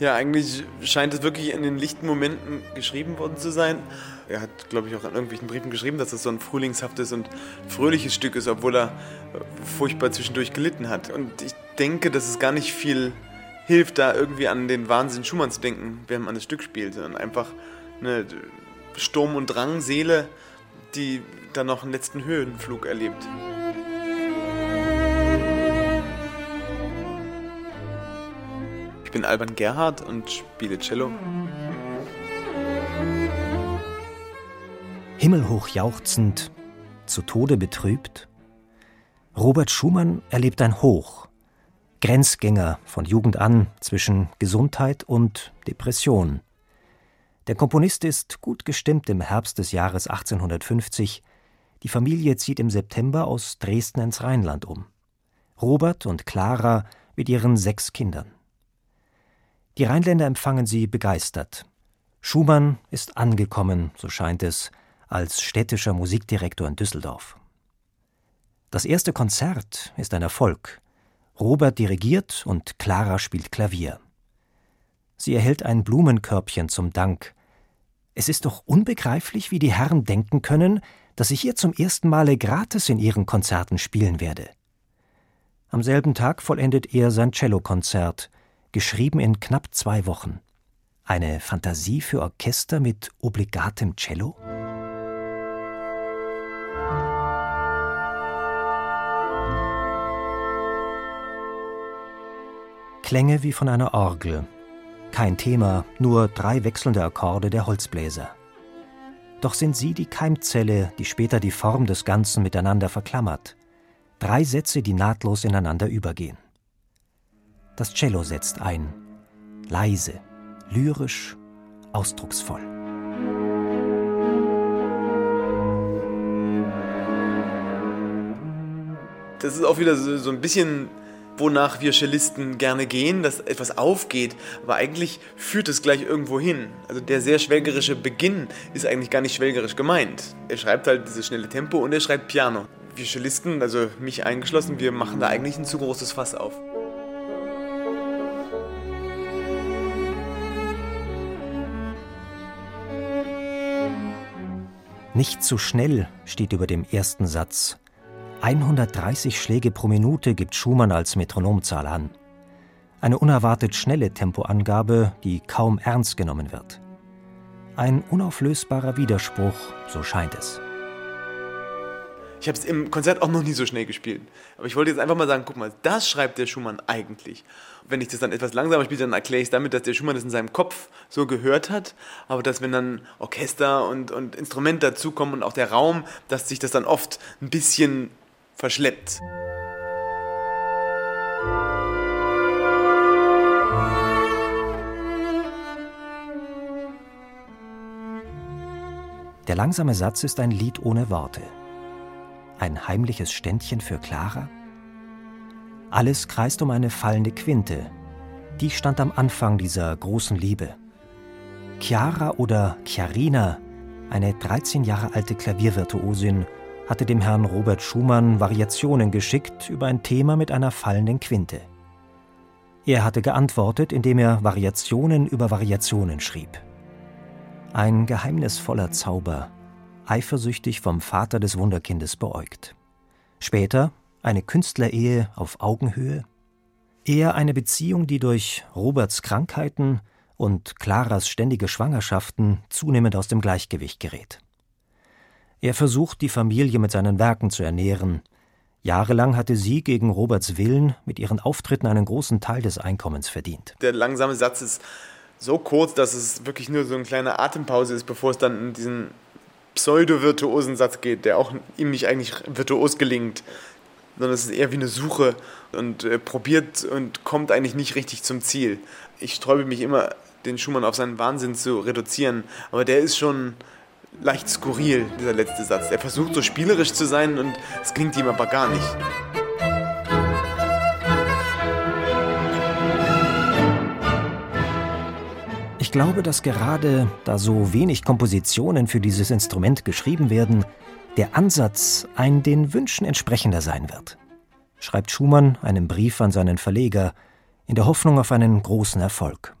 Ja, eigentlich scheint es wirklich in den lichten Momenten geschrieben worden zu sein. Er hat, glaube ich, auch an irgendwelchen Briefen geschrieben, dass es so ein frühlingshaftes und fröhliches Stück ist, obwohl er äh, furchtbar zwischendurch gelitten hat. Und ich denke, dass es gar nicht viel hilft, da irgendwie an den Wahnsinn Schumann zu denken, während man das Stück spielt, sondern einfach eine Sturm- und Drang-Seele, die dann noch einen letzten Höhenflug erlebt. Ich bin Alban Gerhard und spiele Cello. Himmelhoch jauchzend, zu Tode betrübt. Robert Schumann erlebt ein Hoch, Grenzgänger von Jugend an zwischen Gesundheit und Depression. Der Komponist ist gut gestimmt im Herbst des Jahres 1850. Die Familie zieht im September aus Dresden ins Rheinland um. Robert und Clara mit ihren sechs Kindern. Die Rheinländer empfangen sie begeistert. Schumann ist angekommen, so scheint es, als städtischer Musikdirektor in Düsseldorf. Das erste Konzert ist ein Erfolg. Robert dirigiert und Clara spielt Klavier. Sie erhält ein Blumenkörbchen zum Dank. Es ist doch unbegreiflich, wie die Herren denken können, dass ich hier zum ersten Male gratis in ihren Konzerten spielen werde. Am selben Tag vollendet er sein Cellokonzert, geschrieben in knapp zwei Wochen. Eine Fantasie für Orchester mit obligatem Cello? Klänge wie von einer Orgel. Kein Thema, nur drei wechselnde Akkorde der Holzbläser. Doch sind sie die Keimzelle, die später die Form des Ganzen miteinander verklammert. Drei Sätze, die nahtlos ineinander übergehen. Das Cello setzt ein. Leise, lyrisch, ausdrucksvoll. Das ist auch wieder so, so ein bisschen wonach wir Cellisten gerne gehen, dass etwas aufgeht, aber eigentlich führt es gleich irgendwo hin. Also der sehr schwelgerische Beginn ist eigentlich gar nicht schwelgerisch gemeint. Er schreibt halt dieses schnelle Tempo und er schreibt Piano. Wir Cellisten, also mich eingeschlossen, wir machen da eigentlich ein zu großes Fass auf. Nicht zu schnell steht über dem ersten Satz. 130 Schläge pro Minute gibt Schumann als Metronomzahl an. Eine unerwartet schnelle Tempoangabe, die kaum ernst genommen wird. Ein unauflösbarer Widerspruch, so scheint es. Ich habe es im Konzert auch noch nie so schnell gespielt. Aber ich wollte jetzt einfach mal sagen, guck mal, das schreibt der Schumann eigentlich. Wenn ich das dann etwas langsamer spiele, dann erkläre ich es damit, dass der Schumann das in seinem Kopf so gehört hat. Aber dass wenn dann Orchester und, und Instrument dazukommen und auch der Raum, dass sich das dann oft ein bisschen verschleppt. Der langsame Satz ist ein Lied ohne Worte ein heimliches Ständchen für Clara? Alles kreist um eine fallende Quinte. Die stand am Anfang dieser großen Liebe. Chiara oder Chiarina, eine 13 Jahre alte Klaviervirtuosin, hatte dem Herrn Robert Schumann Variationen geschickt über ein Thema mit einer fallenden Quinte. Er hatte geantwortet, indem er Variationen über Variationen schrieb. Ein geheimnisvoller Zauber, eifersüchtig vom Vater des Wunderkindes beäugt. Später eine Künstlerehe auf Augenhöhe, eher eine Beziehung, die durch Roberts Krankheiten und Claras ständige Schwangerschaften zunehmend aus dem Gleichgewicht gerät. Er versucht, die Familie mit seinen Werken zu ernähren. Jahrelang hatte sie gegen Roberts Willen mit ihren Auftritten einen großen Teil des Einkommens verdient. Der langsame Satz ist so kurz, dass es wirklich nur so eine kleine Atempause ist, bevor es dann in diesen pseudo-virtuosen Satz geht, der auch ihm nicht eigentlich virtuos gelingt, sondern es ist eher wie eine Suche und äh, probiert und kommt eigentlich nicht richtig zum Ziel. Ich sträube mich immer, den Schumann auf seinen Wahnsinn zu reduzieren, aber der ist schon leicht skurril, dieser letzte Satz. Er versucht so spielerisch zu sein und es klingt ihm aber gar nicht. Ich glaube, dass gerade da so wenig Kompositionen für dieses Instrument geschrieben werden, der Ansatz ein den Wünschen entsprechender sein wird. Schreibt Schumann einen Brief an seinen Verleger in der Hoffnung auf einen großen Erfolg.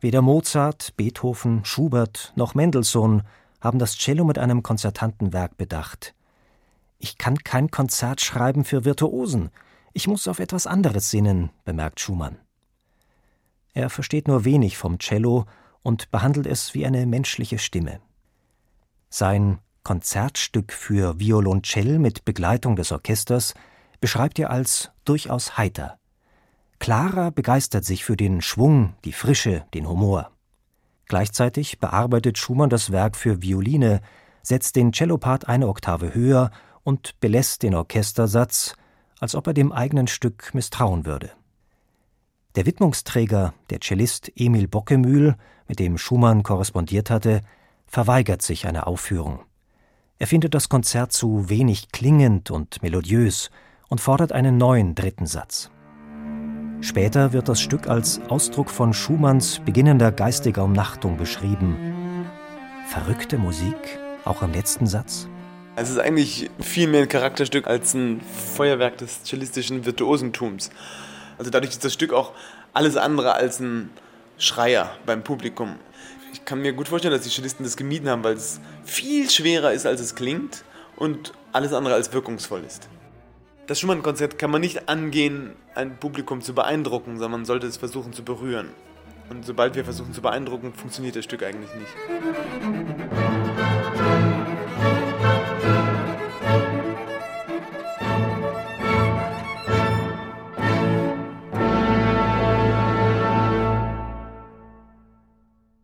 Weder Mozart, Beethoven, Schubert noch Mendelssohn haben das Cello mit einem konzertanten Werk bedacht. Ich kann kein Konzert schreiben für Virtuosen. Ich muss auf etwas anderes sinnen, bemerkt Schumann. Er versteht nur wenig vom Cello und behandelt es wie eine menschliche Stimme. Sein Konzertstück für Violoncell mit Begleitung des Orchesters beschreibt er als durchaus heiter. Clara begeistert sich für den Schwung, die Frische, den Humor. Gleichzeitig bearbeitet Schumann das Werk für Violine, setzt den Cellopart eine Oktave höher und belässt den Orchestersatz, als ob er dem eigenen Stück misstrauen würde. Der Widmungsträger, der Cellist Emil Bockemühl, mit dem Schumann korrespondiert hatte, verweigert sich einer Aufführung. Er findet das Konzert zu wenig klingend und melodiös und fordert einen neuen dritten Satz. Später wird das Stück als Ausdruck von Schumanns beginnender geistiger Umnachtung beschrieben. Verrückte Musik, auch im letzten Satz? Es ist eigentlich viel mehr ein Charakterstück als ein Feuerwerk des cellistischen Virtuosentums. Also dadurch ist das Stück auch alles andere als ein Schreier beim Publikum. Ich kann mir gut vorstellen, dass die Cellisten das gemieden haben, weil es viel schwerer ist, als es klingt und alles andere als wirkungsvoll ist. Das Schumann-Konzert kann man nicht angehen, ein Publikum zu beeindrucken, sondern man sollte es versuchen zu berühren. Und sobald wir versuchen zu beeindrucken, funktioniert das Stück eigentlich nicht.